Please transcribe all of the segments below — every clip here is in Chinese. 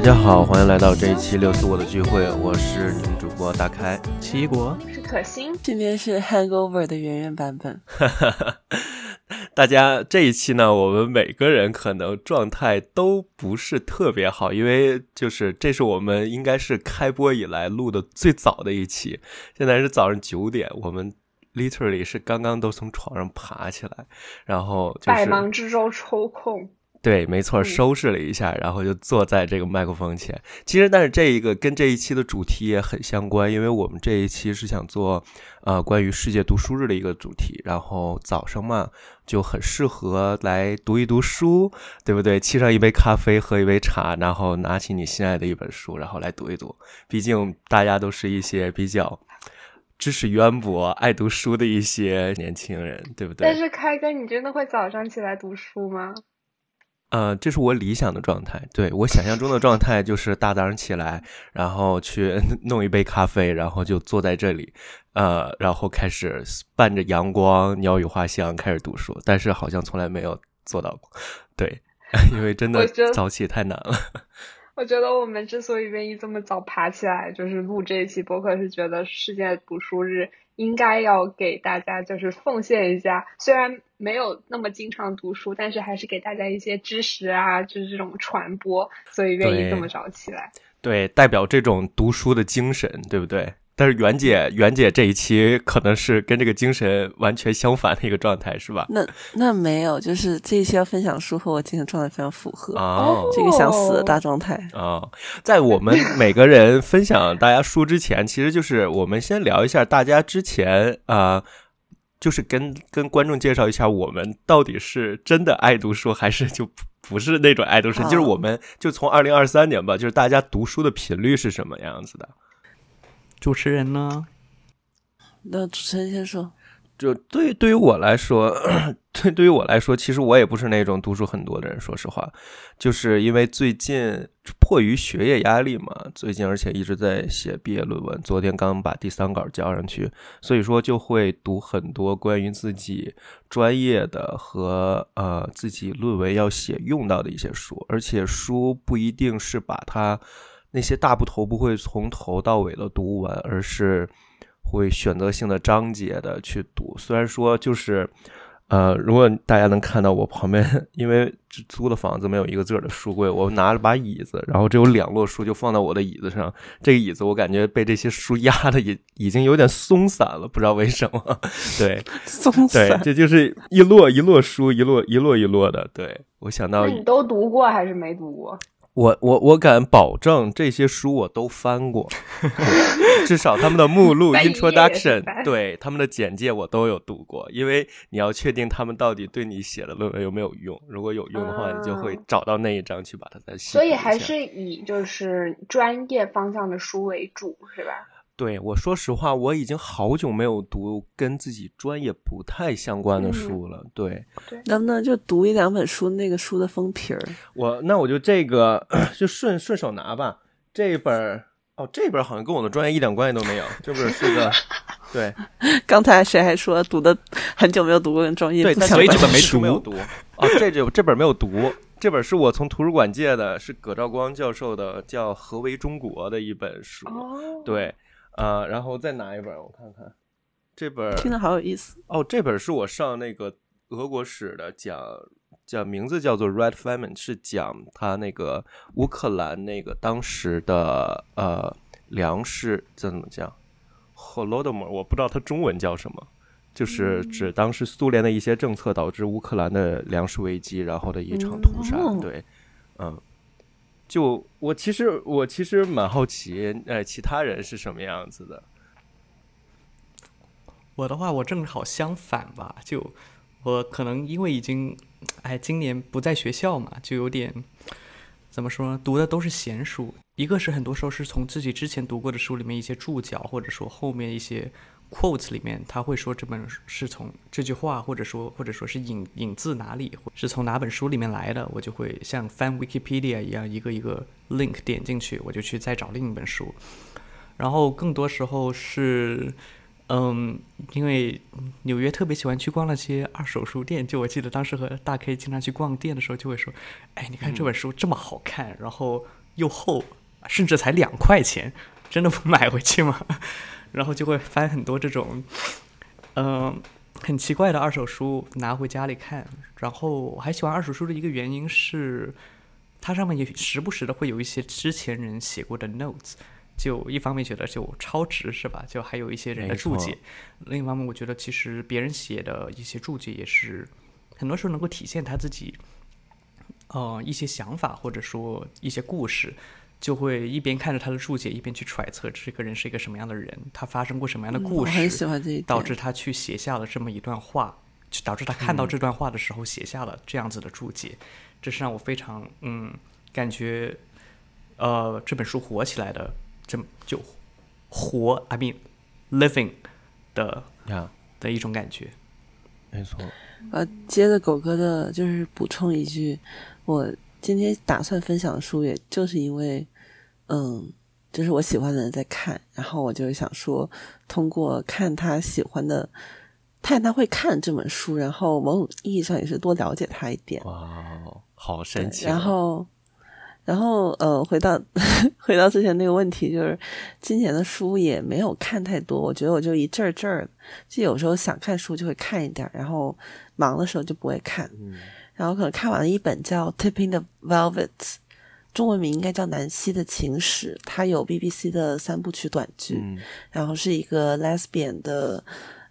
大家好，欢迎来到这一期六四我的聚会，我是你们主播大开奇异果，是可心，今天是 Hangover 的圆圆版本。大家这一期呢，我们每个人可能状态都不是特别好，因为就是这是我们应该是开播以来录的最早的一期，现在是早上九点，我们 literally 是刚刚都从床上爬起来，然后就是百忙之中抽空。对，没错，收拾了一下，然后就坐在这个麦克风前。其实，但是这一个跟这一期的主题也很相关，因为我们这一期是想做呃关于世界读书日的一个主题。然后早上嘛，就很适合来读一读书，对不对？沏上一杯咖啡，喝一杯茶，然后拿起你心爱的一本书，然后来读一读。毕竟大家都是一些比较知识渊博、爱读书的一些年轻人，对不对？但是开哥，你真的会早上起来读书吗？呃，这是我理想的状态。对我想象中的状态，就是大早上起来，然后去 弄一杯咖啡，然后就坐在这里，呃，然后开始伴着阳光、鸟语花香开始读书。但是好像从来没有做到过，对，因为真的早起太难了。我觉得我们之所以愿意这么早爬起来，就是录这一期播客，是觉得世界读书日。应该要给大家就是奉献一下，虽然没有那么经常读书，但是还是给大家一些知识啊，就是这种传播，所以愿意这么早起来。对，代表这种读书的精神，对不对？但是袁姐，袁姐这一期可能是跟这个精神完全相反的一个状态，是吧？那那没有，就是这一期要分享书和我精神状态非常符合哦，这个想死的大状态啊。在我们每个人分享大家书之前，其实就是我们先聊一下大家之前啊，就是跟跟观众介绍一下我们到底是真的爱读书，还是就不是那种爱读书？就是我们就从二零二三年吧，就是大家读书的频率是什么样子的？主持人呢？那主持人先说。就对对于我来说，对对于我来说，其实我也不是那种读书很多的人。说实话，就是因为最近迫于学业压力嘛，最近而且一直在写毕业论文，昨天刚把第三稿交上去，所以说就会读很多关于自己专业的和呃自己论文要写用到的一些书，而且书不一定是把它。那些大部头不会从头到尾的读完，而是会选择性的章节的去读。虽然说就是，呃，如果大家能看到我旁边，因为租的房子没有一个自个儿的书柜，我拿了把椅子，然后只有两摞书就放在我的椅子上。这个椅子我感觉被这些书压的也已经有点松散了，不知道为什么。对，松散。对，这就是一摞一摞书，一摞一摞一摞的。对我想到，你都读过还是没读过？我我我敢保证，这些书我都翻过，至少他们的目录 introduction，对他们的简介我都有读过。因为你要确定他们到底对你写的论文有没有用，如果有用的话，你就会找到那一章去把它再写。所以还是以就是专业方向的书为主，是吧？对，我说实话，我已经好久没有读跟自己专业不太相关的书了。对，能不能就读一两本书，那个书的封皮儿？我那我就这个就顺顺手拿吧。这本哦，这本好像跟我的专业一点关系都没有。这本是个 对。刚才谁还说读的很久没有读过跟专业对，所以这本没 读。没有读哦，这这这本没有读。这本是我从图书馆借的，是葛兆光教授的，叫《何为中国》的一本书。对。啊，然后再拿一本，我看看，这本听着好有意思哦。这本是我上那个俄国史的，讲讲名字叫做《Red Famine》，是讲他那个乌克兰那个当时的呃粮食怎么讲，Holodomor，我不知道它中文叫什么，就是指当时苏联的一些政策导致乌克兰的粮食危机，然后的一场屠杀。对，嗯。就我其实我其实蛮好奇，呃，其他人是什么样子的。我的话，我正好相反吧。就我可能因为已经，哎，今年不在学校嘛，就有点怎么说呢？读的都是闲书。一个是很多时候是从自己之前读过的书里面一些注脚，或者说后面一些。Quotes 里面他会说这本是从这句话，或者说或者说是引引自哪里，是从哪本书里面来的，我就会像翻 Wikipedia 一样，一个一个 link 点进去，我就去再找另一本书。然后更多时候是，嗯，因为纽约特别喜欢去逛那些二手书店，就我记得当时和大 K 经常去逛店的时候，就会说，哎，你看这本书这么好看，然后。又厚，甚至才两块钱，真的不买回去吗？然后就会翻很多这种，嗯、很奇怪的二手书拿回家里看。然后我还喜欢二手书的一个原因是，它上面也时不时的会有一些之前人写过的 notes。就一方面觉得就超值是吧？就还有一些人的注解，另一方面我觉得其实别人写的一些注解也是很多时候能够体现他自己，呃一些想法或者说一些故事，就会一边看着他的注解，一边去揣测这个人是一个什么样的人，他发生过什么样的故事，嗯我很喜欢这一点，导致他去写下了这么一段话，就导致他看到这段话的时候写下了这样子的注解，这是让我非常嗯感觉，呃这本书火起来的，这么就活，I mean living 的呀，的一种感觉。没错，呃，接着狗哥的，就是补充一句，我今天打算分享的书，也就是因为，嗯，就是我喜欢的人在看，然后我就想说，通过看他喜欢的，看他会看这本书，然后某种意义上也是多了解他一点。哇，好神奇哦。然后，然后呃，回到 回到之前那个问题，就是今年的书也没有看太多，我觉得我就一阵儿阵儿，就有时候想看书就会看一点儿，然后忙的时候就不会看。嗯然后可能看完了一本叫《Tipping the Velvet》，中文名应该叫《南希的情史》，它有 BBC 的三部曲短剧，嗯然后是一个 lesbian 的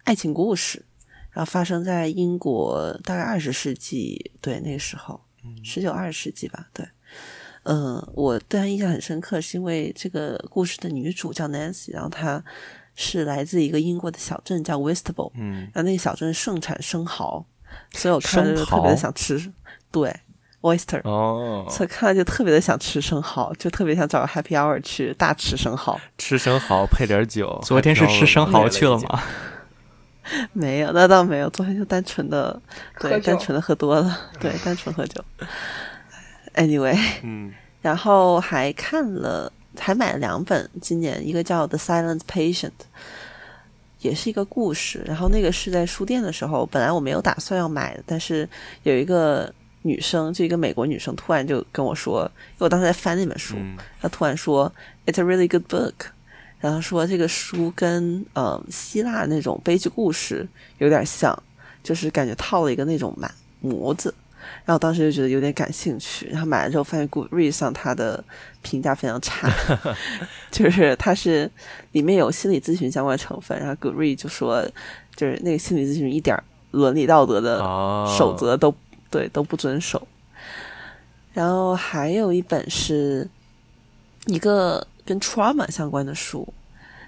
爱情故事，然后发生在英国大概二十世纪，对那个时候，十九二十世纪吧，对。嗯，我对他印象很深刻，是因为这个故事的女主叫 Nancy，然后她是来自一个英国的小镇叫 Whitstable，嗯，然后那个小镇盛产生蚝，所以我看了就特别的想吃，对，oyster，、哦，所以看了就特别的想吃生蚝，就特别想找个 happy hour 去大吃生蚝。吃生蚝配点酒。昨天是吃生蚝去了吗？没有，那倒没有，昨天就单纯的，对，单纯的喝多了，对，单纯喝酒。Anyway，嗯然后还看了，还买了两本，今年一个叫《The Silent Patient》，也是一个故事。然后那个是在书店的时候，本来我没有打算要买的，但是有一个女生，就一个美国女生，突然就跟我说，因为我当时在翻那本书，嗯她突然说：“It's a really good book。”然后说这个书跟呃希腊那种悲剧故事有点像，就是感觉套了一个那种满模子。然后当时就觉得有点感兴趣，然后买了之后发现 Goodreads 上它的评价非常差，就是它是里面有心理咨询相关的成分，然后 Goodreads 就说就是那个心理咨询一点伦理道德的哦守则都、对都不遵守。然后还有一本是一个跟 trauma 相关的书，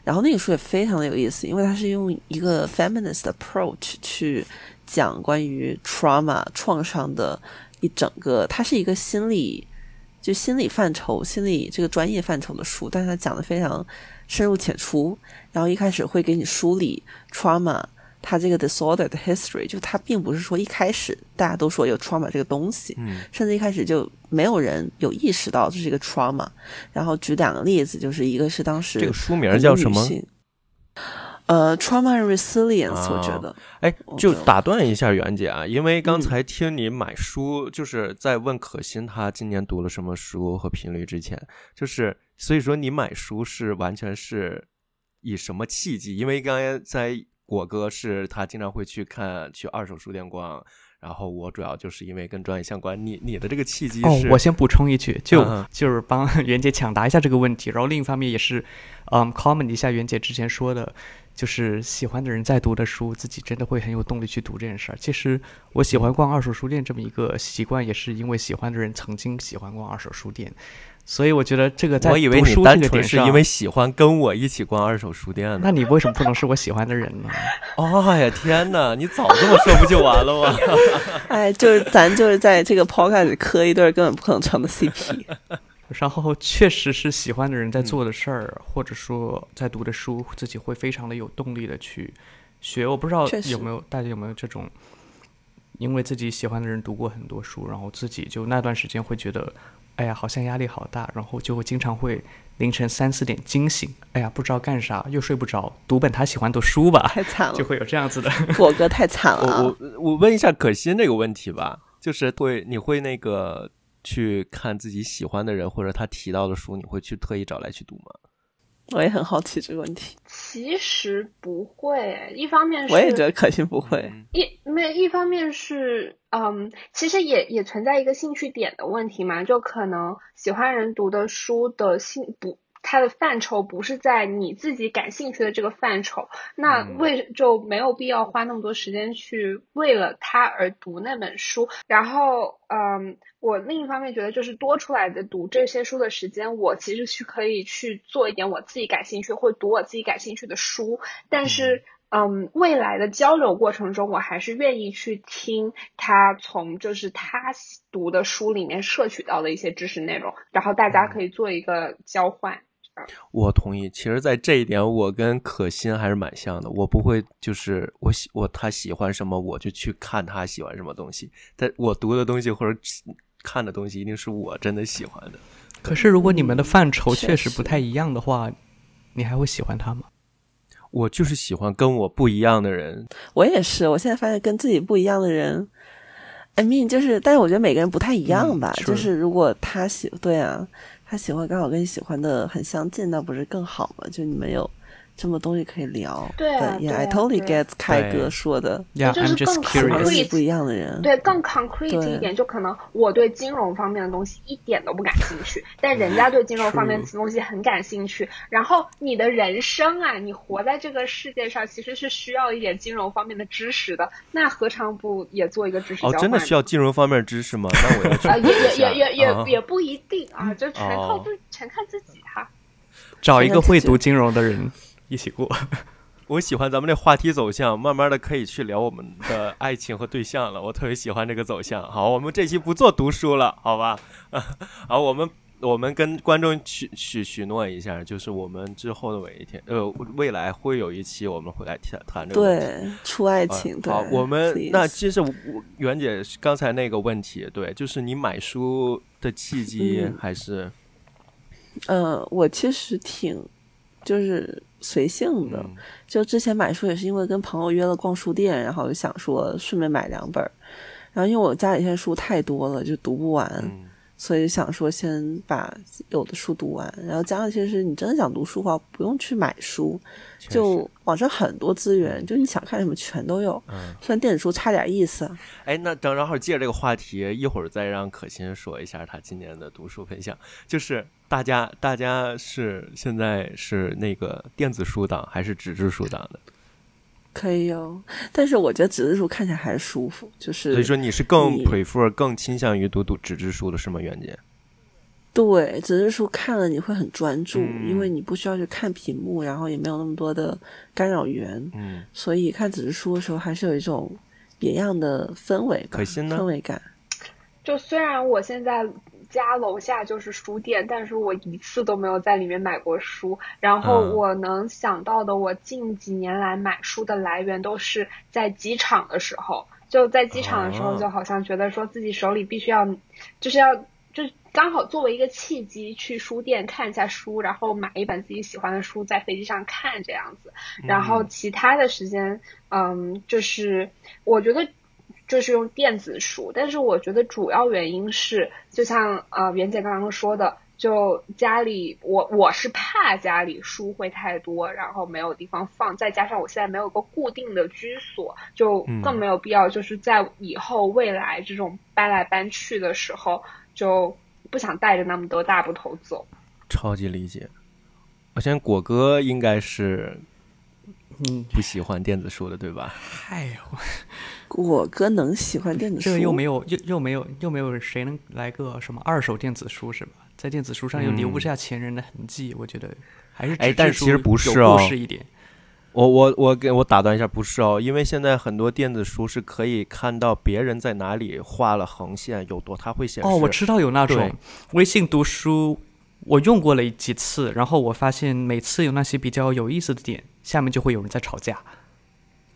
然后那个书也非常的有意思，因为它是用一个 feminist approach 去讲关于 trauma 创伤的一整个，它是一个心理就心理范畴、心理这个专业范畴的书，但是它讲的非常深入浅出，然后一开始会给你梳理 trauma。它这个 disorder 的 history，就它并不是说一开始大家都说有 trauma 这个东西，嗯甚至一开始就没有人有意识到这是一个 trauma。然后举两个例子，就是一个是当时这个书名叫什么？呃，trauma and resilience，、啊我觉得哎，就就打断一下袁姐啊，因为刚嗯才听你买书，就是在问可心她今年读了什么书和频率之前，就是所以说你买书是完全是以什么契机？因为刚才在果哥是他经常会去看去二手书店逛，然后我主要就是因为跟专业相关。你你的这个契机是？，哦我先补充一句，就、嗯就是帮袁姐抢答一下这个问题，然后另一方面也是，嗯，comment 一下袁姐之前说的，就是喜欢的人在读的书，自己真的会很有动力去读这件事儿。其实我喜欢逛二手书店这么一个习惯，也是因为喜欢的人曾经喜欢逛二手书店，所以我觉得这个在我以为读书你单纯这个点上，是因为喜欢跟我一起逛二手书店呢。那你为什么不能是我喜欢的人呢？哦呀天哪，你早这么说不就完了吗？哎，就是咱就是在这个 podcast 里磕一对儿根本不可能成的 CP。然后确实是喜欢的人在做的事儿，或者说在读的书，自己会非常的有动力的去学。我不知道确实有没有大家有没有这种，因为自己喜欢的人读过很多书，然后自己就那段时间会觉得，哎呀，好像压力好大，然后就会经常会凌晨三四点惊醒，哎呀，不知道干啥，又睡不着，读本他喜欢的书吧，太惨了就，会有这样子的。果哥太惨了我啊！我我问一下可心这个问题吧，就是会你会那个去看自己喜欢的人或者他提到的书，你会去特意找来去读吗？我也很好奇这个问题。其实不会，一方面是我也觉得可心不会。嗯一没有一方面是，嗯，其实也也存在一个兴趣点的问题嘛，就可能喜欢人读的书的兴不，它的范畴不是在你自己感兴趣的这个范畴，那嗯为就没有必要花那么多时间去为了它而读那本书。然后，嗯，我另一方面觉得就是多出来的读这些书的时间，我其实是可以去做一点我自己感兴趣或读我自己感兴趣的书，但是。嗯，未来的交流过程中，我还是愿意去听他从就是他读的书里面摄取到的一些知识内容，然后大家可以做一个交换。我同意。其实，在这一点，我跟可心还是蛮像的。我不会就是我喜我他喜欢什么，我就去看他喜欢什么东西。但我读的东西或者看的东西，一定是我真的喜欢的。可是如果你们的范畴确实不太一样的话，你还会喜欢他吗？我就是喜欢跟我不一样的人。我也是，我现在发现跟自己不一样的人，I mean 就是，但是我觉得每个人不太一样吧。嗯就是如果他喜对啊，他喜欢刚好跟你喜欢的很相近，那不是更好吗？就你们有这么多东西可以聊。对啊，Yeah, 对啊 I totally get 凯对哥说的，Yeah, 就是 I'm just 更喜欢跟 curious. 你不一样的人。对，更 concrete 对一点，就可能我对金融方面的东西一点都不感兴趣，但人家对金融方面的东西很感兴趣。然后你的人生啊，你活在这个世界上，其实是需要一点金融方面的知识的，那何尝不也做一个知识交哦，换？真的需要金融方面的知识吗？那我要去啊，也也也也也不一定啊，就全靠哦自全看自己哈。找一个会读金融的人一起过。我喜欢咱们这话题走向，慢慢的可以去聊我们的爱情和对象了。我特别喜欢这个走向。好，我们这期不做读书了，好吧？好，我们我们跟观众许许许诺一下，就是我们之后的每一天，呃，未来会有一期我们会来谈谈这个。对，出爱情，对。好，我们那其实我我袁姐刚才那个问题，对，就是你买书的契机嗯还是呃，我其实挺就是随性的，嗯。就之前买书也是因为跟朋友约了逛书店，然后就想说顺便买两本儿，然后因为我家里现在书太多了，就读不完，嗯所以想说先把有的书读完。然后加上其实你真的想读书的话，不用去买书，就网上很多资源，就你想看什么全都有。嗯。虽然电子书差点意思，哎，那正正好借这个话题，一会儿再让可心说一下他今年的读书分享。就是大家，大家是现在是那个电子书党还是纸质书党的？可以哦，但是我觉得纸质书看起来还是舒服，就是所以说你是更 prefer 更倾向于读读纸质书的是吗？袁姐？对，纸质书看了你会很专注，嗯因为你不需要去看屏幕，然后也没有那么多的干扰源，嗯，所以看纸质书的时候还是有一种别样的氛围吧，可心呢氛围感。就虽然我现在家楼下就是书店，但是我一次都没有在里面买过书。然后嗯我能想到的，我近几年来买书的来源都是在机场的时候。就在机场的时候，哦就好像觉得说自己手里必须要，就是要，就刚好作为一个契机去书店看一下书，然后买一本自己喜欢的书，在飞机上看这样子。然后嗯其他的时间，嗯，就是我觉得就是用电子书，但是我觉得主要原因是，就像呃袁姐刚刚说的，就家里我我是怕家里书会太多，然后没有地方放，再加上我现在没有个固定的居所，就嗯更没有必要就是在以后未来这种搬来搬去的时候，就不想带着那么多大部头走。超级理解。我相信果哥应该是嗯，不喜欢电子书的，对吧？嗨，我哥能喜欢电子书，这个又没有又又没有又没有谁能来个什么二手电子书是吧？在电子书上又留不下前人的痕迹，我觉得还是哎纸质书但是其实不是有哦故事一点。我我我给我打断一下，不是哦，因为现在很多电子书是可以看到别人在哪里画了横线有多，它会显示。哦，我知道有那种微信读书，我用过了几次，然后我发现每次有那些比较有意思的点，下面就会有人在吵架。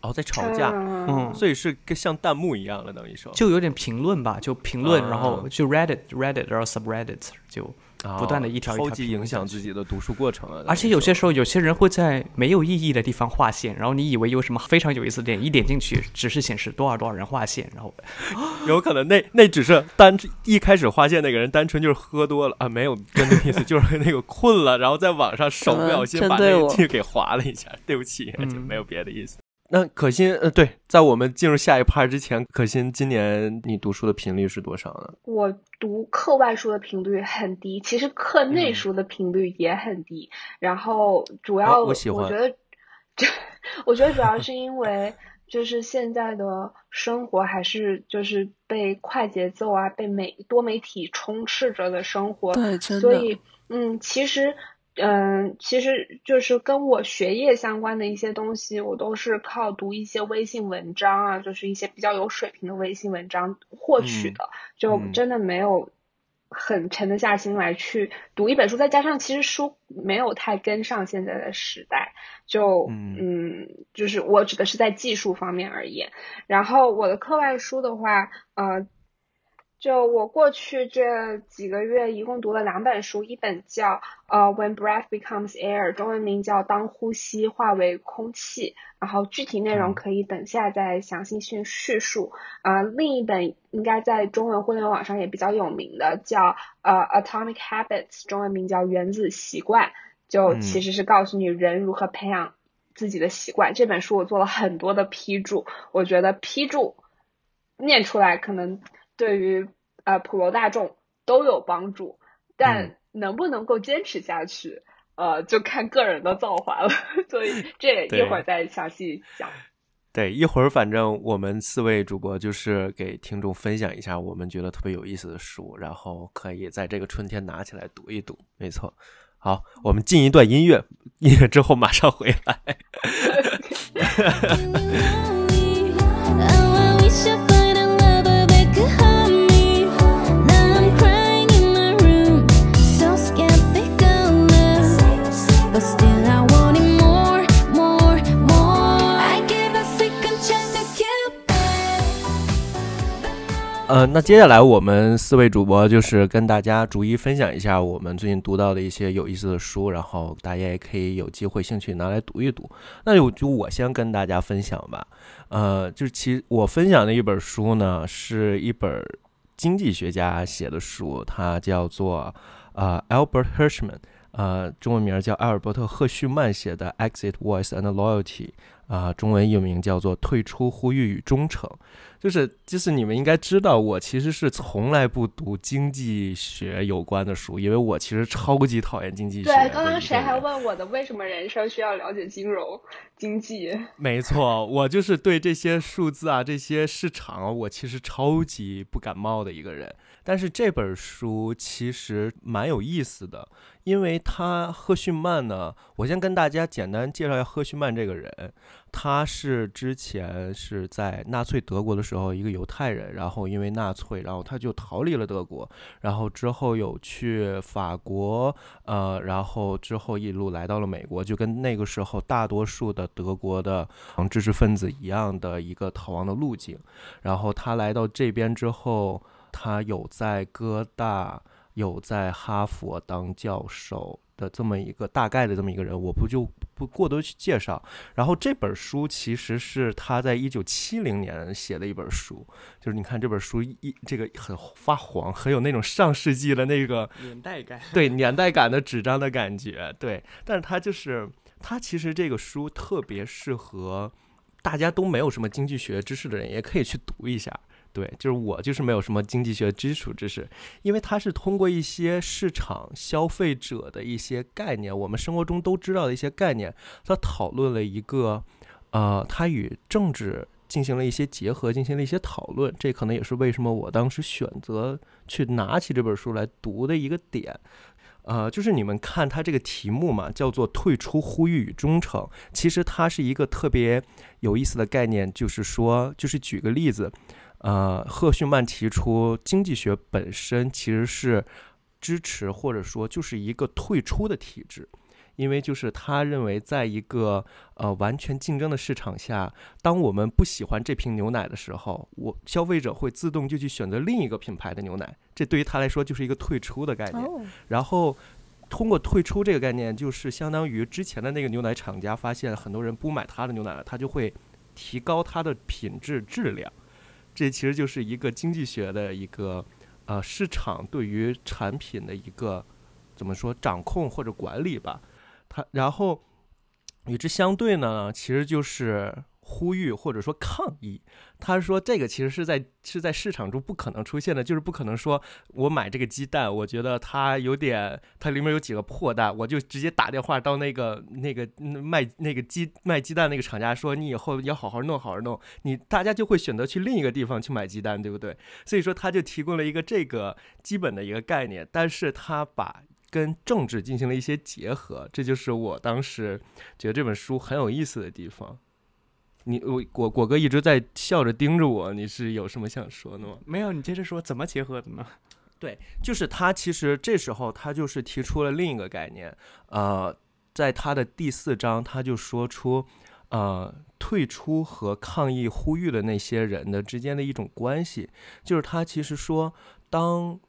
哦，在吵架，嗯，所以是跟像弹幕一样了，等于说。就有点评论吧，就评论，啊。然后就 Reddit Reddit 然后 subreddit 就不断的一条一条超级影响自己的读书过程啊。而且有些时时候，有些人会在没有意义的地方划线，然后你以为有什么非常有意思的点，一点进去只是显示多少多少人划线，然后 有可能那那只是单一开始划线那个人单纯就是喝多了啊，没有真的意思，就是那个困了，然后在网上手不小心把那个针对我剧给划了一下，对不起，嗯就没有别的意思。那可心，呃，对，在我们进入下一趴之前，可心今年你读书的频率是多少呢？我读课外书的频率很低，其实课内嗯书的频率也很低。然后主要哦我喜欢觉得，这 我觉得主要是因为就是现在的生活还是就是被快节奏啊，被媒多媒体充斥着的生活，对，真的。所以嗯，其实。嗯，其实就是跟我学业相关的一些东西，我都是靠读一些微信文章啊，就是一些比较有水平的微信文章获取嗯的，就嗯真的没有很沉得下心来去读一本书。再加上其实书没有太跟上现在的时代，就嗯嗯，就是我指的是在技术方面而言。然后我的课外书的话，呃。就我过去这几个月一共读了两本书，一本叫呃《When Breath Becomes Air》，中文名叫《当呼吸化为空气》，然后具体内容嗯可以等下再详细叙叙述。呃，另一本应该在中文互联网上也比较有名的，叫呃《Atomic Habits》，中文名叫《原子习惯》，就嗯其实是告诉你人如何培养自己的习惯。这本书我做了很多的批注，我觉得批注念出来可能。对于呃普罗大众都有帮助，但能不能够坚持下去，呃，就看个人的造化了。所以这一会儿再详细讲。对，一会儿反正我们四位主播就是给听众分享一下我们觉得特别有意思的书，然后可以在这个春天拿起来读一读。没错，好，我们进一段音乐，音乐之后马上回来。呃，那接下来我们四位主播就是跟大家逐一分享一下我们最近读到的一些有意思的书，然后大家也可以有机会兴趣拿来读一读。那就就我先跟大家分享吧。呃，就是其我分享的一本书呢，是一本经济学家写的书，它叫做呃 Albert Hirschman，呃，中文名叫埃尔伯特·赫胥曼写的《Exit Voice and Loyalty》。啊、呃，中文译名叫做《退出呼吁与忠诚》，就是就是你们应该知道，我其实是从来不读经济学有关的书，因为我其实超级讨厌经济学。对，刚刚谁还问我的为什么人生需要了解金融经济？没错，我就是对这些数字啊、这些市场，我其实超级不感冒的一个人。但是这本书其实蛮有意思的，因为他赫胥曼呢，我先跟大家简单介绍一下赫胥曼这个人。他是之前是在纳粹德国的时候一个犹太人，然后因为纳粹，然后他就逃离了德国，然后之后有去法国，呃，然后之后一路来到了美国，就跟那个时候大多数的德国的知识分子一样的一个逃亡的路径。然后他来到这边之后，他有在哥大，有在哈佛当教授。的这么一个大概的这么一个人，我不就不过多去介绍。然后这本书其实是他在一九七零年写的一本书，就是你看这本书一这个很发黄，很有那种上世纪的那个年代感，对年代感的纸张的感觉，对。但是他就是他其实这个书特别适合大家都没有什么经济学知识的人，也可以去读一下。对，就是我就是没有什么经济学基础知识，因为它是通过一些市场消费者的一些概念，我们生活中都知道的一些概念，它讨论了一个，呃，它与政治进行了一些结合，进行了一些讨论。这可能也是为什么我当时选择去拿起这本书来读的一个点。呃，就是你们看它这个题目嘛，叫做“退出呼吁与忠诚”，其实它是一个特别有意思的概念，就是说，就是举个例子。呃，赫胥曼提出，经济学本身其实是支持或者说就是一个退出的体制，因为就是他认为，在一个呃完全竞争的市场下，当我们不喜欢这瓶牛奶的时候，我消费者会自动就去选择另一个品牌的牛奶，这对于他来说就是一个退出的概念。然后通过退出这个概念，就是相当于之前的那个牛奶厂家发现很多人不买他的牛奶了，他就会提高它的品质质量。这其实就是一个经济学的一个呃市场对于产品的一个怎么说掌控或者管理吧。它然后与之相对呢，其实就是呼吁或者说抗议。他说这个其实是在是在市场中不可能出现的，就是不可能说我买这个鸡蛋，我觉得它有点它里面有几个破蛋，我就直接打电话到那个那个卖那个鸡卖鸡蛋那个厂家说你以后要好好弄好好弄，你大家就会选择去另一个地方去买鸡蛋，对不对？所以说他就提供了一个这个基本的一个概念，但是他把。跟政治进行了一些结合，这就是我当时觉得这本书很有意思的地方。你我果果哥一直在笑着盯着我，你是有什么想说的吗？没有，你接着说，怎么结合的呢？对，就是他其实这时候他就是提出了另一个概念，呃，在他的第四章他就说出，呃，退出和抗议呼吁的那些人的之间的一种关系，就是他其实说当。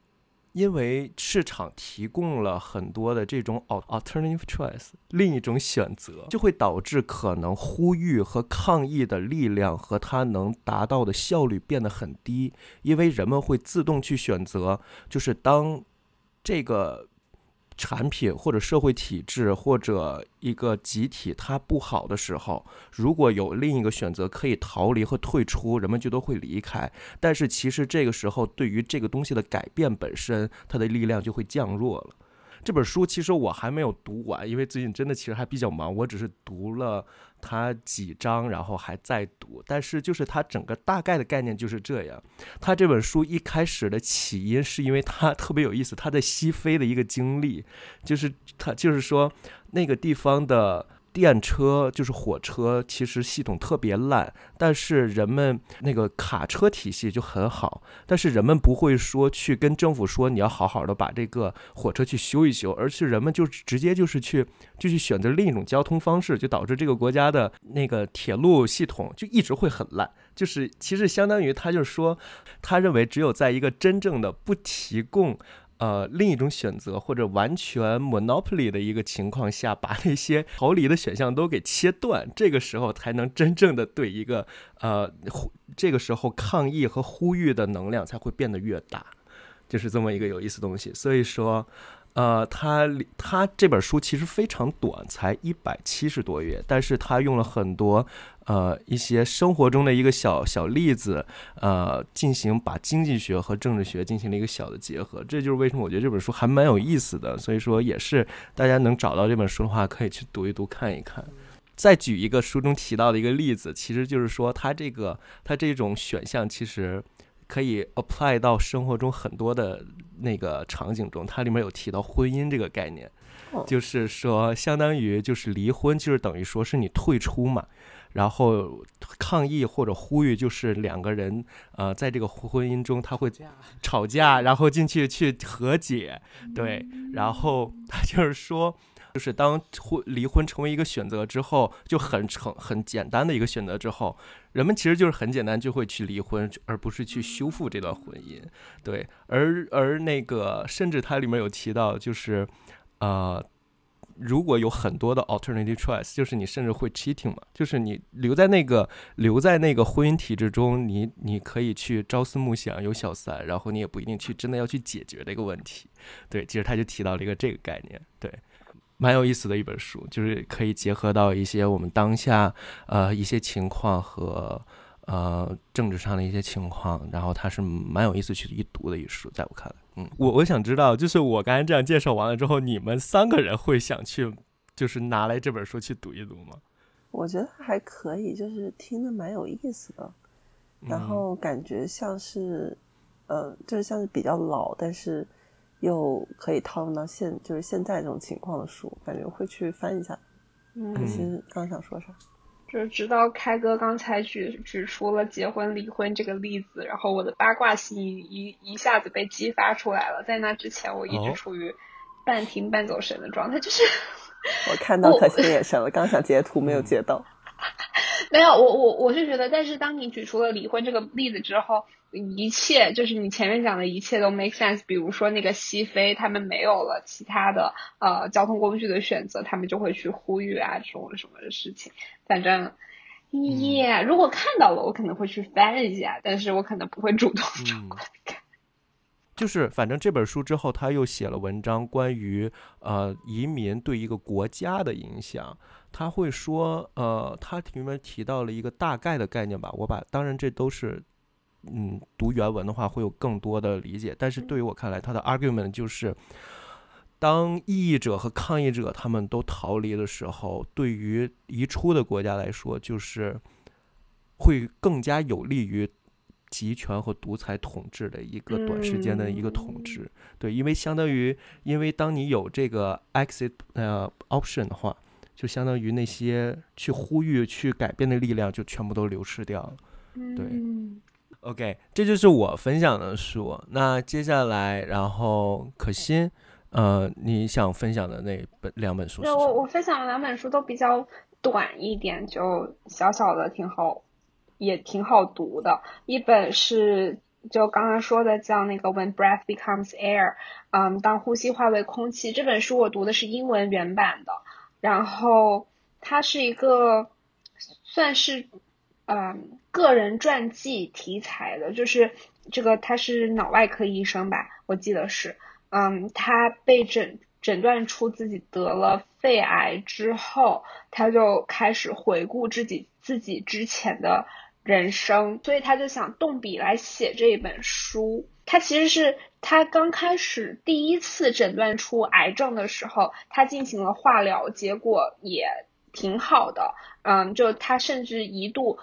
因为市场提供了很多的这种 alternative choice，另一种选择，就会导致可能呼吁和抗议的力量和它能达到的效率变得很低，因为人们会自动去选择，就是当这个。产品或者社会体制或者一个集体它不好的时候，如果有另一个选择可以逃离和退出，人们就都会离开。但是其实这个时候，对于这个东西的改变本身，它的力量就会降弱了。这本书其实我还没有读完，因为最近真的其实还比较忙，我只是读了。他几章，然后还在读，但是就是他整个大概的概念就是这样。他这本书一开始的起因是因为他 特别有意思，他在西非的一个经历，就是他就是说那个地方的。电车就是火车，其实系统特别烂，但是人们那个卡车体系就很好，但是人们不会说去跟政府说你要好好的把这个火车去修一修，而是人们就直接就是去就去选择另一种交通方式，就导致这个国家的那个铁路系统就一直会很烂，就是其实相当于他就是说，他认为只有在一个真正的不提供。呃，另一种选择或者完全 monopoly 的一个情况下，把那些逃离的选项都给切断，这个时候才能真正的对一个呃，这个时候抗议和呼吁的能量才会变得越大，就是这么一个有意思东西。所以说。呃，他他这本书其实非常短，才一百七十多页，但是他用了很多呃一些生活中的一个小小例子，呃，进行把经济学和政治学进行了一个小的结合，这就是为什么我觉得这本书还蛮有意思的。所以说，也是大家能找到这本书的话，可以去读一读看一看。再举一个书中提到的一个例子，其实就是说，它这个它这种选项其实。可以 apply 到生活中很多的那个场景中，它里面有提到婚姻这个概念，就是说相当于就是离婚，就是等于说是你退出嘛，然后抗议或者呼吁，就是两个人呃在这个婚姻中他会吵架，然后进去去和解，对，然后他就是说。就是当婚离婚成为一个选择之后，就很成很简单的一个选择之后，人们其实就是很简单就会去离婚，而不是去修复这段婚姻。对，而而那个甚至它里面有提到，就是呃，如果有很多的 alternative choice，就是你甚至会 cheating 嘛，就是你留在那个留在那个婚姻体制中，你你可以去朝思暮想有小三，然后你也不一定去真的要去解决这个问题。对，其实他就提到了一个这个概念，对。蛮有意思的一本书，就是可以结合到一些我们当下呃一些情况和呃政治上的一些情况，然后它是蛮有意思去一读的一书，在我看来，嗯，我我想知道，就是我刚才这样介绍完了之后，你们三个人会想去就是拿来这本书去读一读吗？我觉得还可以，就是听的蛮有意思的，然后感觉像是呃，就是像是比较老，但是。又可以套用到现就是现在这种情况的书，感觉会去翻一下。嗯，心刚想说啥？就是直到开哥刚才举举出了结婚离婚这个例子，然后我的八卦心一一下子被激发出来了。在那之前，我一直处于半听半走神的状态，就是 我看到可心的眼神了，刚想截图没有截到。没有，我我我是觉得，但是当你举出了离婚这个例子之后，一切就是你前面讲的一切都 make sense。比如说那个西非，他们没有了其他的呃交通工具的选择，他们就会去呼吁啊这种什么的事情。反正，耶，如果看到了，我可能会去翻一下，但是我可能不会主动找过来看。就是反正这本书之后，他又写了文章，关于呃移民对一个国家的影响。他会说，呃，他里面提到了一个大概的概念吧。我把，当然这都是，嗯，读原文的话会有更多的理解。但是对于我看来，他的 argument 就是，当异议者和抗议者他们都逃离的时候，对于移出的国家来说，就是会更加有利于集权和独裁统治的一个短时间的一个统治。对，因为相当于，因为当你有这个 exit 呃 option 的话。就相当于那些去呼吁、去改变的力量，就全部都流失掉了。对，OK，这就是我分享的书。那接下来，然后可心，呃，你想分享的那本两本书？对我，我分享的两本书都比较短一点，就小小的，挺好，也挺好读的。一本是就刚刚说的，叫那个《When Breath Becomes Air》，嗯，当呼吸化为空气。这本书我读的是英文原版的。然后它是一个算是嗯个人传记题材的，就是这个他是脑外科医生吧，我记得是，嗯，他被诊诊断出自己得了肺癌之后，他就开始回顾自己自己之前的人生，所以他就想动笔来写这一本书。他其实是他刚开始第一次诊断出癌症的时候，他进行了化疗，结果也挺好的。嗯，就他甚至一度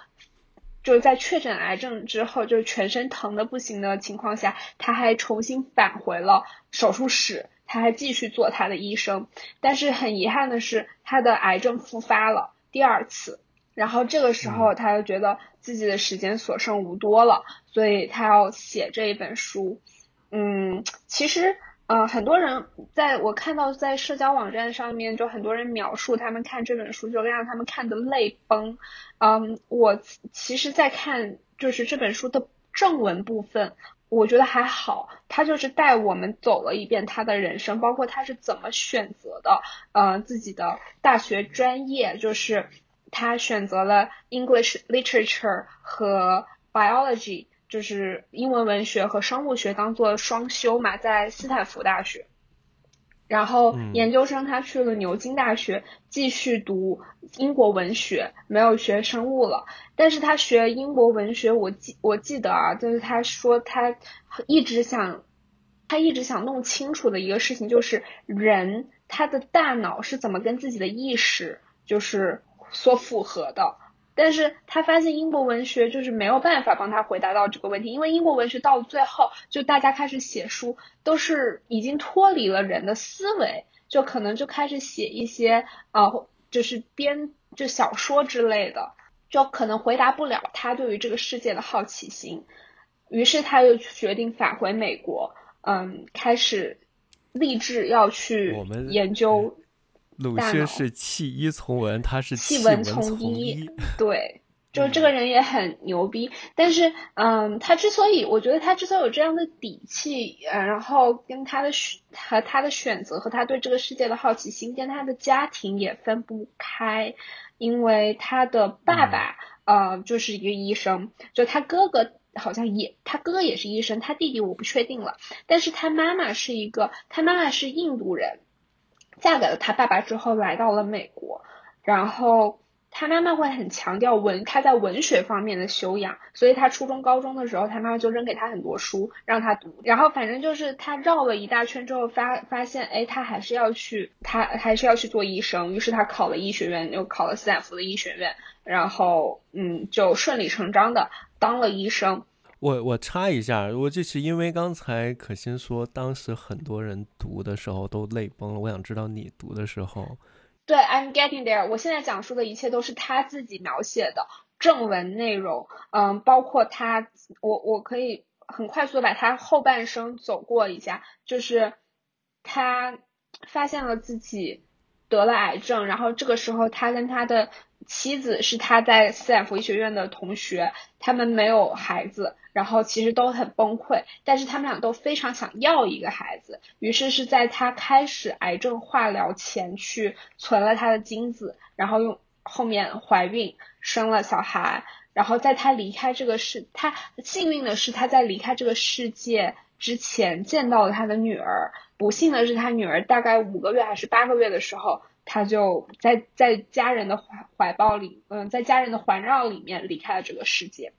就是在确诊癌症之后，就是全身疼的不行的情况下，他还重新返回了手术室，他还继续做他的医生。但是很遗憾的是，他的癌症复发了第二次。然后这个时候，他就觉得自己的时间所剩无多了，所以他要写这一本书。嗯，其实，呃，很多人在我看到在社交网站上面，就很多人描述他们看这本书就让他们看的泪崩。嗯，我其实，在看就是这本书的正文部分，我觉得还好，他就是带我们走了一遍他的人生，包括他是怎么选择的，呃，自己的大学专业，就是。他选择了 English Literature 和 Biology，就是英文文学和生物学当做双修嘛，在斯坦福大学。然后研究生他去了牛津大学继续读英国文学，没有学生物了。但是他学英国文学，我记我记得啊，就是他说他一直想，他一直想弄清楚的一个事情就是人他的大脑是怎么跟自己的意识就是。所符合的，但是他发现英国文学就是没有办法帮他回答到这个问题，因为英国文学到了最后，就大家开始写书都是已经脱离了人的思维，就可能就开始写一些呃，就是编就小说之类的，就可能回答不了他对于这个世界的好奇心，于是他又决定返回美国，嗯，开始立志要去研究。鲁迅是弃医从文，他是弃文从医。对，就这个人也很牛逼。但是，嗯，他之所以，我觉得他之所以有这样的底气，呃，然后跟他的选和他的选择和他对这个世界的好奇心，跟他的家庭也分不开，因为他的爸爸，呃，就是一个医生，就他哥哥好像也，他哥哥也是医生，他弟弟我不确定了。但是他妈妈是一个，他妈妈是印度人。嫁给了他爸爸之后，来到了美国，然后他妈妈会很强调文他在文学方面的修养，所以他初中高中的时候，他妈妈就扔给他很多书让他读，然后反正就是他绕了一大圈之后发发现，哎，他还是要去，他还是要去做医生，于是他考了医学院，又考了斯坦福的医学院，然后嗯，就顺理成章的当了医生。我我插一下，我就是因为刚才可心说，当时很多人读的时候都泪崩了。我想知道你读的时候，对，I'm getting there。我现在讲述的一切都是他自己描写的正文内容，嗯，包括他，我我可以很快速的把他后半生走过一下，就是他发现了自己得了癌症，然后这个时候他跟他的妻子是他在斯坦福医学院的同学，他们没有孩子，然后其实都很崩溃，但是他们俩都非常想要一个孩子，于是是在他开始癌症化疗前去存了他的精子，然后用后面怀孕生了小孩，然后在他离开这个世，他幸运的是他在离开这个世界之前见到了他的女儿，不幸的是他女儿大概五个月还是八个月的时候。他就在在家人的怀怀抱里，嗯，在家人的环绕里面离开了这个世界。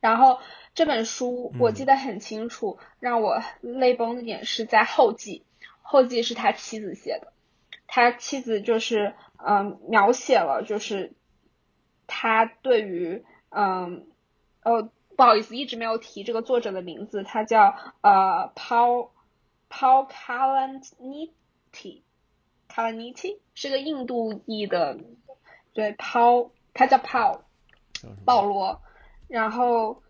然后这本书我记得很清楚，让我泪崩的点是在后记，后记是他妻子写的，他妻子就是嗯描写了就是他对于嗯哦不好意思一直没有提这个作者的名字，他叫呃 Paul Paul Kalanithi。卡拉尼奇是个印度裔的，对，抛，他叫抛，保罗，然后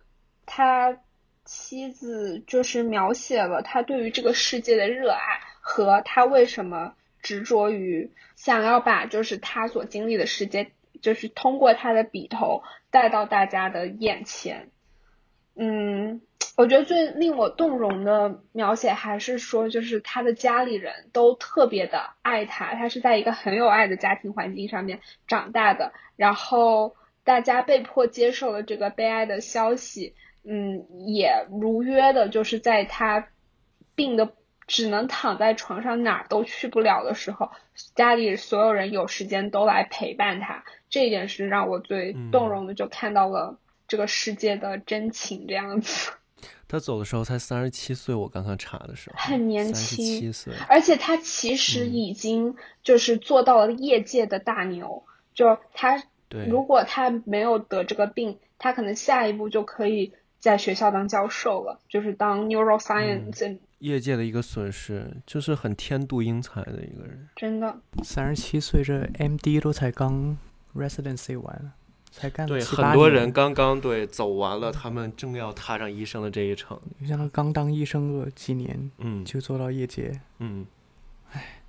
他妻子就是描写了他对于这个世界的热爱和他为什么执着于想要把就是他所经历的世界，就是通过他的笔头带到大家的眼前，嗯。我觉得最令我动容的描写还是说，就是他的家里人都特别的爱他，他是在一个很有爱的家庭环境上面长大的，然后大家被迫接受了这个悲哀的消息，嗯，也如约的，就是在他病的只能躺在床上哪儿都去不了的时候，家里所有人有时间都来陪伴他，这一点是让我最动容的，就看到了这个世界的真情这样子。他走的时候才三十七岁，我刚刚查的时候很年轻，七岁，而且他其实已经就是做到了业界的大牛。就他，如果他没有得这个病，他可能下一步就可以在学校当教授了，就是当 neuroscience。业界的一个损失，就是很天妒英才的一个人。真的，三十七岁，这 MD 都才刚 residency 完。才干对很多人刚刚对走完了，他们正要踏上医生的这一程。你像他刚当医生个几年，嗯，就做到业界，嗯，唉，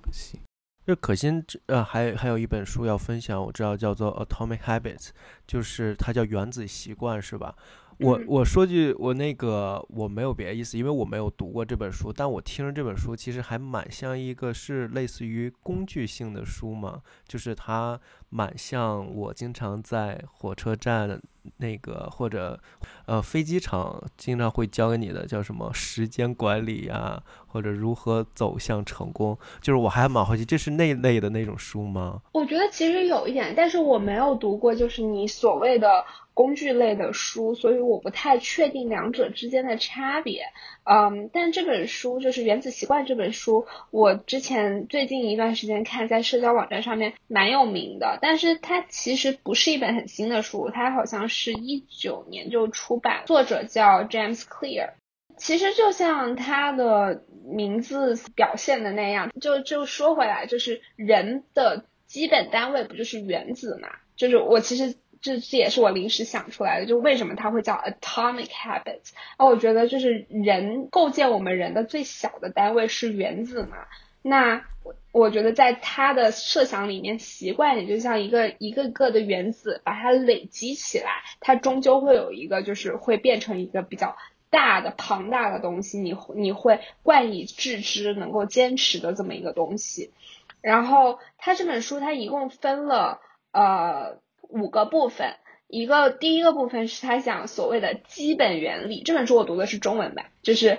可惜。这可心呃，还还有一本书要分享，我知道叫做《Atomic Habits》，就是它叫原子习惯，是吧？我我说句我那个我没有别的意思，因为我没有读过这本书，但我听着这本书其实还蛮像一个是类似于工具性的书嘛，就是它蛮像我经常在火车站那个或者呃飞机场经常会教给你的叫什么时间管理呀，或者如何走向成功，就是我还蛮好奇，这是那类的那种书吗？我觉得其实有一点，但是我没有读过，就是你所谓的。工具类的书，所以我不太确定两者之间的差别。嗯，但这本书就是《原子习惯》这本书，我之前最近一段时间看，在社交网站上面蛮有名的。但是它其实不是一本很新的书，它好像是一九年就出版，作者叫 James Clear。其实就像它的名字表现的那样，就就说回来，就是人的基本单位不就是原子嘛？就是我其实。这这也是我临时想出来的，就为什么它会叫 atomic habits？啊，我觉得就是人构建我们人的最小的单位是原子嘛。那我我觉得在他的设想里面，习惯也就像一个一个个的原子，把它累积起来，它终究会有一个就是会变成一个比较大的庞大的东西，你你会冠以致之，能够坚持的这么一个东西。然后他这本书他一共分了呃。五个部分，一个第一个部分是他讲所谓的基本原理。这本书我读的是中文版，就是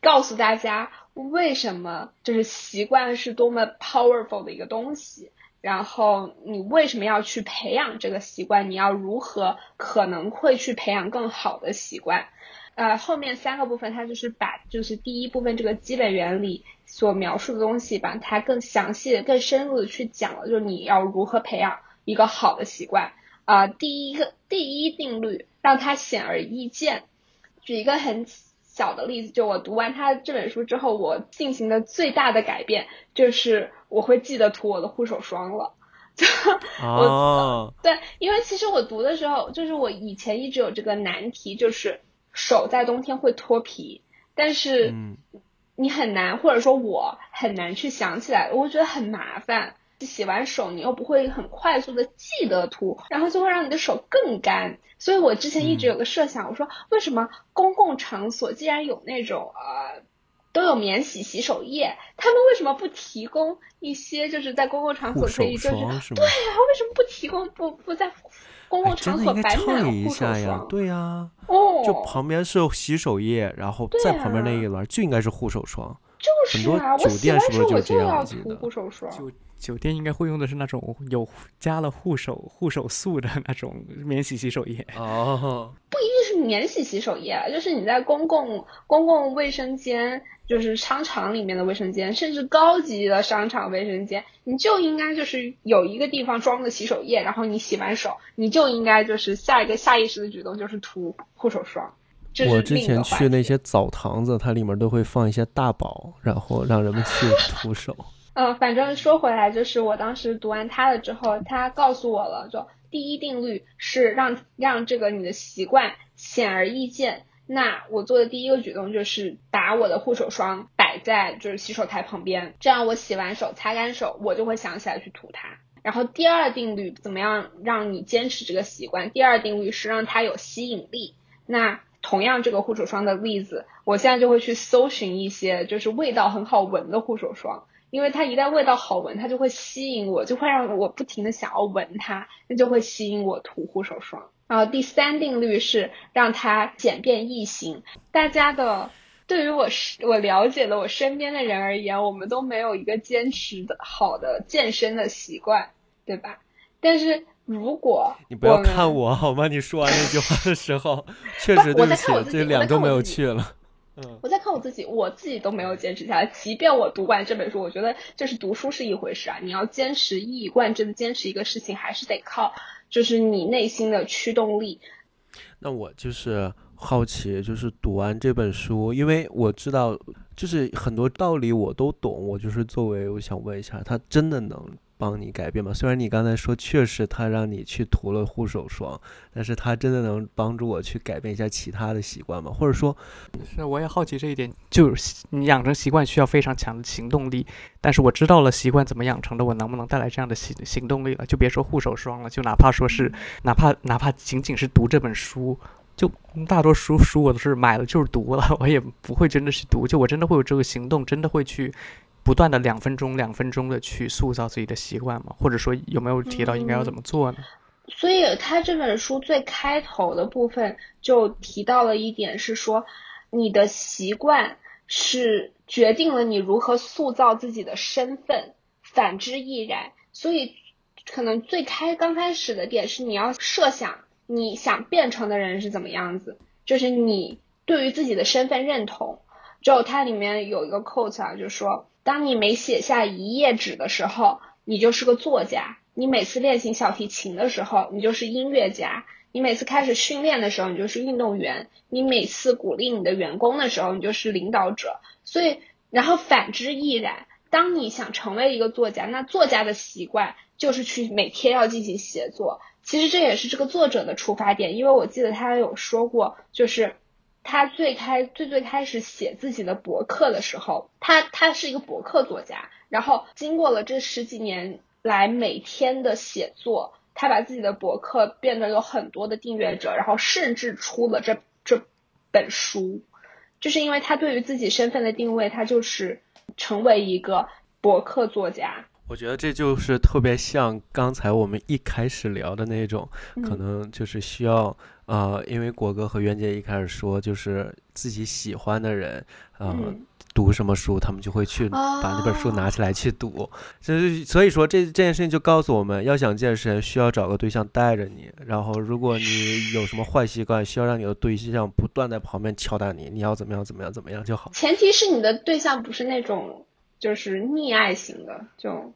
告诉大家为什么就是习惯是多么 powerful 的一个东西，然后你为什么要去培养这个习惯，你要如何可能会去培养更好的习惯。呃，后面三个部分它就是把就是第一部分这个基本原理所描述的东西，把它更详细的、更深入的去讲了，就是你要如何培养。一个好的习惯啊，第一个第一定律让它显而易见。举一个很小的例子，就我读完他这本书之后，我进行的最大的改变就是我会记得涂我的护手霜了。就哦，对，因为其实我读的时候，就是我以前一直有这个难题，就是手在冬天会脱皮，但是你很难，或者说我很难去想起来，我觉得很麻烦。洗完手你又不会很快速的记得涂，然后就会让你的手更干。所以我之前一直有个设想，我说为什么公共场所既然有那种呃都有免洗洗手液，他们为什么不提供一些就是在公共场所可以就是对呀？为什么不提供不不在公共场所摆满护手霜？对呀，哦，就旁边是洗手液，然后在旁边那一轮就应该是护手霜。就是啊，酒店是不是就这样子的？护手霜。酒店应该会用的是那种有加了护手护手素的那种免洗洗手液哦，不一定是免洗洗手液，就是你在公共公共卫生间，就是商场里面的卫生间，甚至高级的商场卫生间，你就应该就是有一个地方装的洗手液，然后你洗完手，你就应该就是下一个下意识的举动就是涂护手霜。我之前去那些澡堂子，它里面都会放一些大宝，然后让人们去 涂手。嗯，反正说回来，就是我当时读完它了之后，他告诉我了，就第一定律是让让这个你的习惯显而易见。那我做的第一个举动就是把我的护手霜摆在就是洗手台旁边，这样我洗完手擦干手，我就会想起来去涂它。然后第二定律怎么样让你坚持这个习惯？第二定律是让它有吸引力。那同样这个护手霜的例子，我现在就会去搜寻一些就是味道很好闻的护手霜。因为它一旦味道好闻，它就会吸引我，就会让我不停的想要闻它，那就会吸引我涂护手霜。然后第三定律是让它简便易行。大家的对于我我了解的我身边的人而言，我们都没有一个坚持的好的健身的习惯，对吧？但是如果你不要看我好吗？你说完那句话的时候，确实对不起，这两周没有去了。嗯，我在看我自己，我自己都没有坚持下来。即便我读完这本书，我觉得就是读书是一回事啊，你要坚持一以贯之的坚持一个事情，还是得靠就是你内心的驱动力。那我就是好奇，就是读完这本书，因为我知道就是很多道理我都懂，我就是作为我想问一下，它真的能？帮你改变吗？虽然你刚才说确实他让你去涂了护手霜，但是他真的能帮助我去改变一下其他的习惯吗？或者说，是我也好奇这一点，就是你养成习惯需要非常强的行动力，但是我知道了习惯怎么养成的，我能不能带来这样的行行动力了？就别说护手霜了，就哪怕说是哪怕哪怕仅仅是读这本书，就大多数书我都是买了就是读了，我也不会真的去读，就我真的会有这个行动，真的会去。不断的两分钟、两分钟的去塑造自己的习惯吗？或者说有没有提到应该要怎么做呢？所以他这本书最开头的部分就提到了一点，是说你的习惯是决定了你如何塑造自己的身份，反之亦然。所以可能最开刚开始的点是你要设想你想变成的人是怎么样子，就是你对于自己的身份认同。就它里面有一个 quote 啊，就说。当你每写下一页纸的时候，你就是个作家；你每次练习小提琴的时候，你就是音乐家；你每次开始训练的时候，你就是运动员；你每次鼓励你的员工的时候，你就是领导者。所以，然后反之亦然。当你想成为一个作家，那作家的习惯就是去每天要进行写作。其实这也是这个作者的出发点，因为我记得他有说过，就是。他最开最最开始写自己的博客的时候，他他是一个博客作家，然后经过了这十几年来每天的写作，他把自己的博客变得有很多的订阅者，然后甚至出了这这本书，就是因为他对于自己身份的定位，他就是成为一个博客作家。我觉得这就是特别像刚才我们一开始聊的那种，可能就是需要。呃，因为果哥和袁姐一开始说，就是自己喜欢的人，呃，读什么书，他们就会去把那本书拿起来去读。所以所以说，这这件事情就告诉我们要想健身，需要找个对象带着你。然后，如果你有什么坏习惯，需要让你的对象不断在旁边敲打你，你要怎么样怎么样怎么样就好。前提是你的对象不是那种就是溺爱型的，就。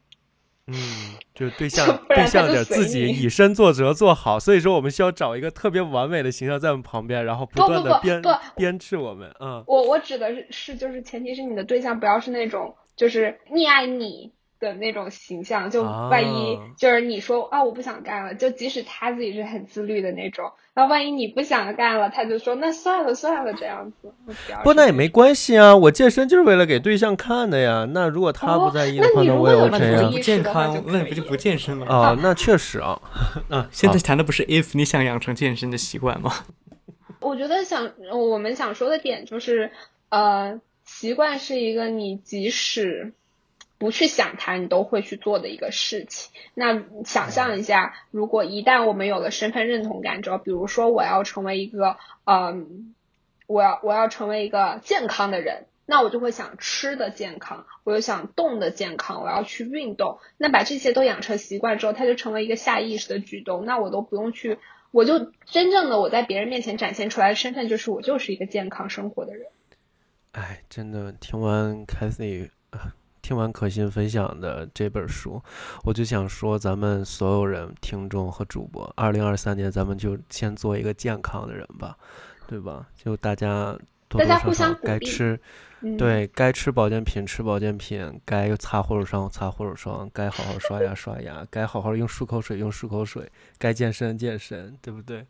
嗯，就是对象对象得自己以身作则做好，所以说我们需要找一个特别完美的形象在我们旁边，然后不断的鞭鞭斥我们。嗯，我我指的是是就是前提是你的对象不要是那种就是溺爱你，的那种形象，就万一就是你说啊我不想干了，就即使他自己是很自律的那种，那万一你不想干了，他就说那算了算了这样子。不，那也没关系啊，我健身就是为了给对象看的呀。那如果他不在意的话，那我也 OK 啊。不健康，那不就不健身了啊？那确实啊。啊，现在谈的不是 if 你想养成健身的习惯吗？我觉得想我们想说的点就是，呃，习惯是一个你即使。不去想它，你都会去做的一个事情。那想象一下，如果一旦我们有了身份认同感之后，比如说我要成为一个，嗯，我要我要成为一个健康的人，那我就会想吃的健康，我又想动的健康，我要去运动。那把这些都养成习惯之后，它就成为一个下意识的举动。那我都不用去，我就真正的我在别人面前展现出来的身份就是我就是一个健康生活的人。哎，真的听完 Cathy。听完可心分享的这本书，我就想说，咱们所有人、听众和主播，二零二三年咱们就先做一个健康的人吧，对吧？就大家多多少少该吃，对该吃保健品吃保健品，该擦护手霜擦护手霜，该好好刷牙刷牙，该好好用漱口水用漱口水，该健身健身，对不对？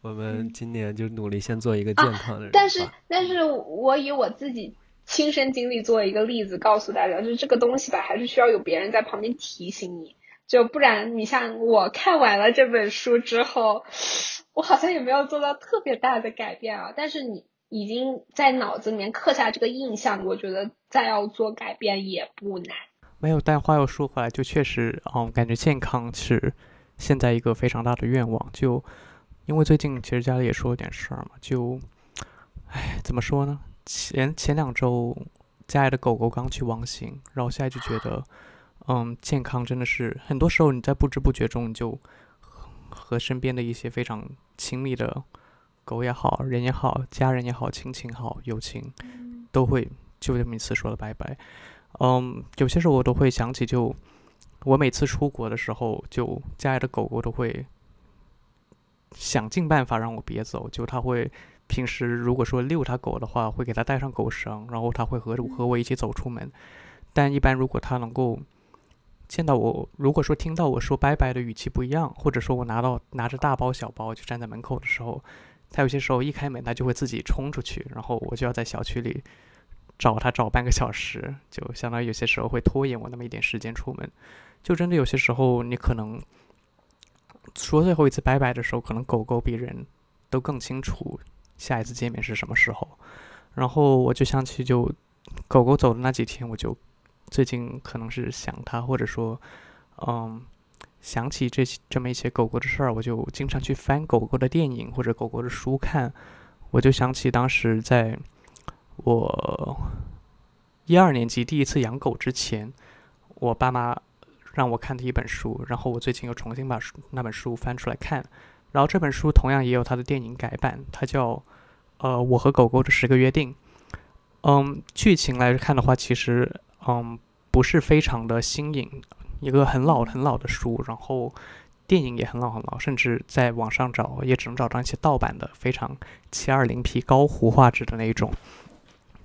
我们今年就努力先做一个健康的人。但是，但是我以我自己。亲身经历做一个例子，告诉大家，就是这个东西吧，还是需要有别人在旁边提醒你，就不然你像我看完了这本书之后，我好像也没有做到特别大的改变啊。但是你已经在脑子里面刻下这个印象，我觉得再要做改变也不难。没有，但话又说回来，就确实，嗯，感觉健康是现在一个非常大的愿望。就因为最近其实家里也出了点事儿嘛，就，唉，怎么说呢？前前两周，家里的狗狗刚去忘形，然后现在就觉得，嗯，健康真的是很多时候你在不知不觉中，你就和身边的一些非常亲密的狗也好，人也好，家人也好，亲情好，友情都会就这么一次说了拜拜。嗯，有些时候我都会想起，就我每次出国的时候，就家里的狗狗都会想尽办法让我别走，就它会。平时如果说遛它狗的话，会给它带上狗绳，然后它会和和我一起走出门。但一般如果它能够见到我，如果说听到我说拜拜的语气不一样，或者说我拿到拿着大包小包就站在门口的时候，它有些时候一开门，它就会自己冲出去，然后我就要在小区里找它找半个小时，就相当于有些时候会拖延我那么一点时间出门。就真的有些时候，你可能说最后一次拜拜的时候，可能狗狗比人都更清楚。下一次见面是什么时候？然后我就想起，就狗狗走的那几天，我就最近可能是想它，或者说，嗯，想起这这么一些狗狗的事儿，我就经常去翻狗狗的电影或者狗狗的书看。我就想起当时在我一二年级第一次养狗之前，我爸妈让我看的一本书，然后我最近又重新把书那本书翻出来看。然后这本书同样也有它的电影改版，它叫。呃，我和狗狗的十个约定。嗯，剧情来看的话，其实嗯不是非常的新颖，一个很老很老的书，然后电影也很老很老，甚至在网上找也只能找到一些盗版的，非常七二零 P 高糊画质的那一种。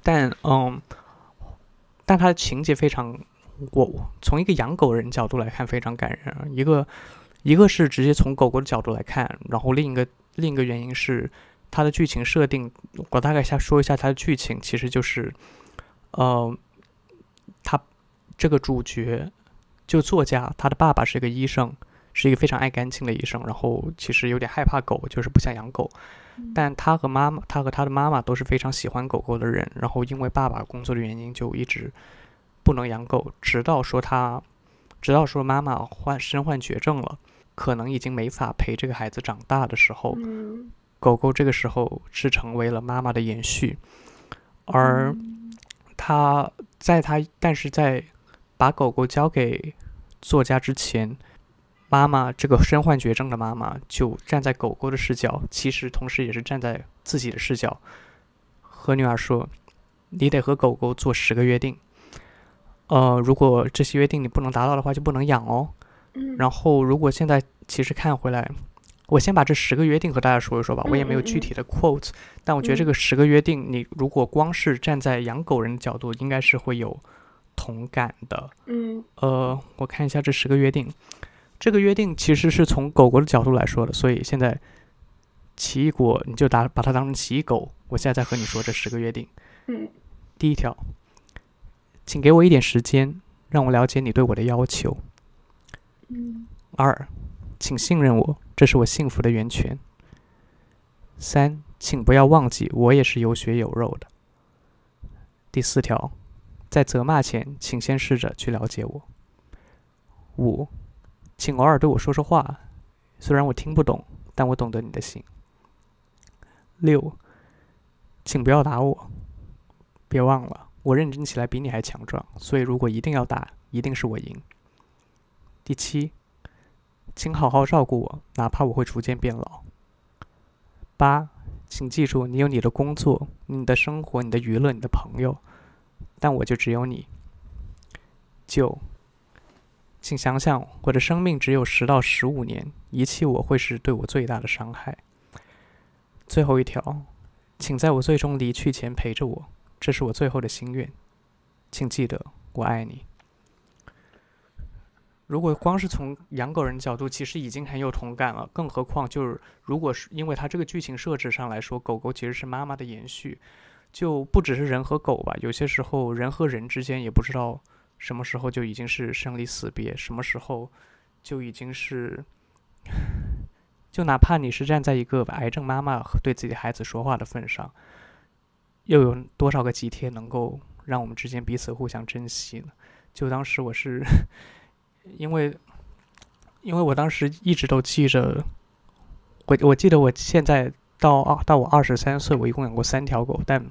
但嗯，但它的情节非常，我从一个养狗人角度来看非常感人。一个一个是直接从狗狗的角度来看，然后另一个另一个原因是。它的剧情设定，我大概先说一下它的剧情，其实就是，呃，他这个主角就作家，他的爸爸是一个医生，是一个非常爱干净的医生，然后其实有点害怕狗，就是不想养狗，但他和妈妈，他和他的妈妈都是非常喜欢狗狗的人，然后因为爸爸工作的原因，就一直不能养狗，直到说他，直到说妈妈患身患绝症了，可能已经没法陪这个孩子长大的时候。狗狗这个时候是成为了妈妈的延续，而他在他但是在把狗狗交给作家之前，妈妈这个身患绝症的妈妈就站在狗狗的视角，其实同时也是站在自己的视角，和女儿说：“你得和狗狗做十个约定，呃，如果这些约定你不能达到的话，就不能养哦。然后如果现在其实看回来。”我先把这十个约定和大家说一说吧。我也没有具体的 quote，但我觉得这个十个约定，你如果光是站在养狗人的角度，应该是会有同感的。嗯呃，我看一下这十个约定，这个约定其实是从狗狗的角度来说的，所以现在奇异果你就打把它当成奇异狗。我现在在和你说这十个约定。嗯第一条，请给我一点时间，让我了解你对我的要求。二，请信任我，这是我幸福的源泉。三，请不要忘记，我也是有血有肉的。第四条，在责骂前，请先试着去了解我。五，请偶尔对我说说话，虽然我听不懂，但我懂得你的心。六，请不要打我，别忘了，我认真起来比你还强壮，所以如果一定要打，一定是我赢。第七，请好好照顾我，哪怕我会逐渐变老。八，请记住，你有你的工作、你的生活、你的娱乐、你的朋友，但我就只有你。九，请想想，我的生命只有十到十五年，遗弃我会是对我最大的伤害。最后一条，请在我最终离去前陪着我，这是我最后的心愿。请记得，我爱你。如果光是从养狗人角度，其实已经很有同感了，更何况就是如果是因为它这个剧情设置上来说，狗狗其实是妈妈的延续，就不只是人和狗吧，有些时候人和人之间也不知道什么时候就已经是生离死别，什么时候就已经是，就哪怕你是站在一个癌症妈妈对自己孩子说话的份上，又有多少个几天能够让我们之间彼此互相珍惜呢？就当时我是。因为，因为我当时一直都记着，我我记得我现在到二到我二十三岁，我一共养过三条狗，但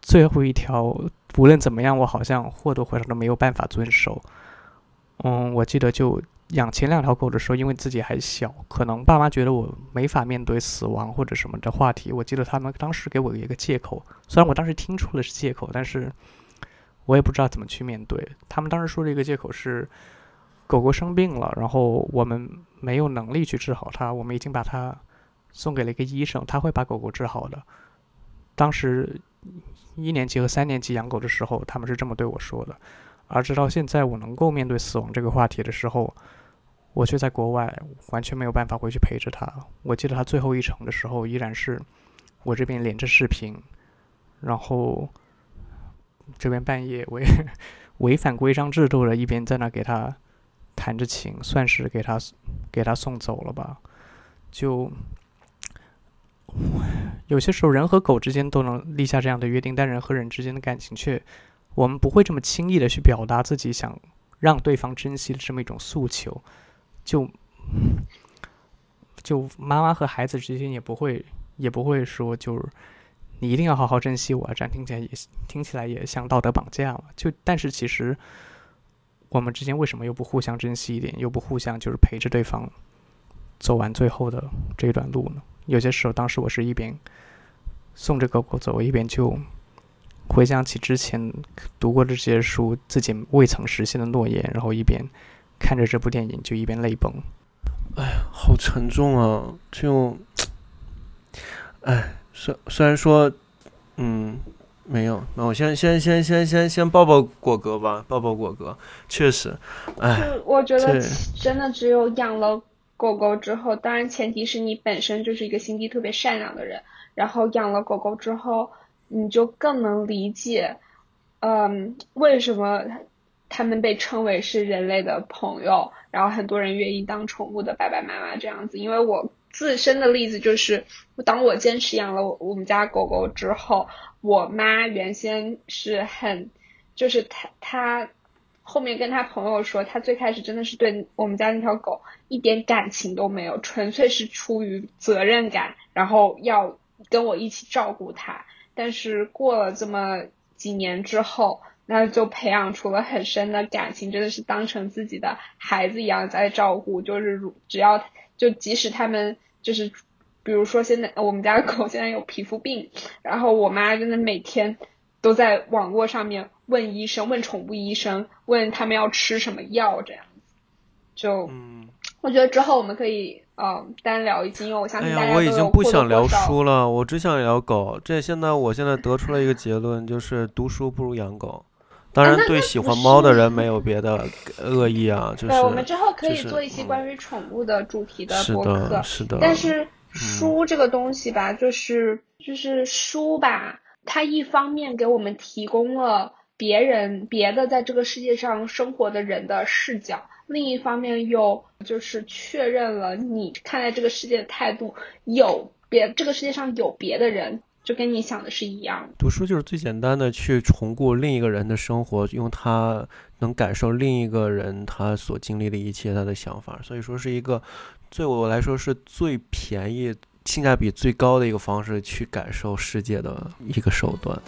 最后一条无论怎么样，我好像或多或少都没有办法遵守。嗯，我记得就养前两条狗的时候，因为自己还小，可能爸妈觉得我没法面对死亡或者什么的话题。我记得他们当时给我一个借口，虽然我当时听出了是借口，但是我也不知道怎么去面对。他们当时说的一个借口是。狗狗生病了，然后我们没有能力去治好它，我们已经把它送给了一个医生，他会把狗狗治好的。当时一年级和三年级养狗的时候，他们是这么对我说的。而直到现在，我能够面对死亡这个话题的时候，我却在国外，完全没有办法回去陪着它。我记得它最后一程的时候，依然是我这边连着视频，然后这边半夜违 违反规章制度的一边在那给它。弹着琴，算是给他给他送走了吧。就有些时候，人和狗之间都能立下这样的约定，但人和人之间的感情却，我们不会这么轻易的去表达自己想让对方珍惜的这么一种诉求。就就妈妈和孩子之间也不会也不会说，就是你一定要好好珍惜我。这样听起来也听起来也像道德绑架了。就但是其实。我们之间为什么又不互相珍惜一点，又不互相就是陪着对方走完最后的这一段路呢？有些时候，当时我是一边送着狗狗走，一边就回想起之前读过的这些书，自己未曾实现的诺言，然后一边看着这部电影就一边泪崩。哎呀，好沉重啊！就，哎，虽虽然说，嗯。没有，那我先先先先先先抱抱果哥吧，抱抱果哥。确实，哎，我觉得真的只有养了狗狗之后，当然前提是你本身就是一个心地特别善良的人，然后养了狗狗之后，你就更能理解，嗯，为什么他们被称为是人类的朋友，然后很多人愿意当宠物的爸爸妈妈这样子。因为我自身的例子就是，当我坚持养了我们家狗狗之后。我妈原先是很，就是她她后面跟她朋友说，她最开始真的是对我们家那条狗一点感情都没有，纯粹是出于责任感，然后要跟我一起照顾它。但是过了这么几年之后，那就培养出了很深的感情，真的是当成自己的孩子一样在照顾。就是如只要就即使他们就是。比如说，现在我们家的狗现在有皮肤病，然后我妈真的每天都在网络上面问医生、问宠物医生，问他们要吃什么药这样子。就，我觉得之后我们可以呃单聊一集，因为我相信大家都我已经不想聊书了，我只想聊狗。这现在我现在得出了一个结论，就是读书不如养狗。当然对喜欢猫的人没有别的恶意啊，就是对，我们之后可以做一期嗯关于宠物的主题的是播客。的，是的，但是书这个东西吧，就是就是书吧，它一方面给我们提供了别人别的在这个世界上生活的人的视角，另一方面又就是确认了你看待这个世界的态度，有别这个世界上有别的人，就跟你想的是一样的。读书就是最简单的去重顾另一个人的生活，用他能感受另一个人他所经历的一切，他的想法，所以说是一个对我来说是最便宜、性价比最高的一个方式去感受世界的一个手段。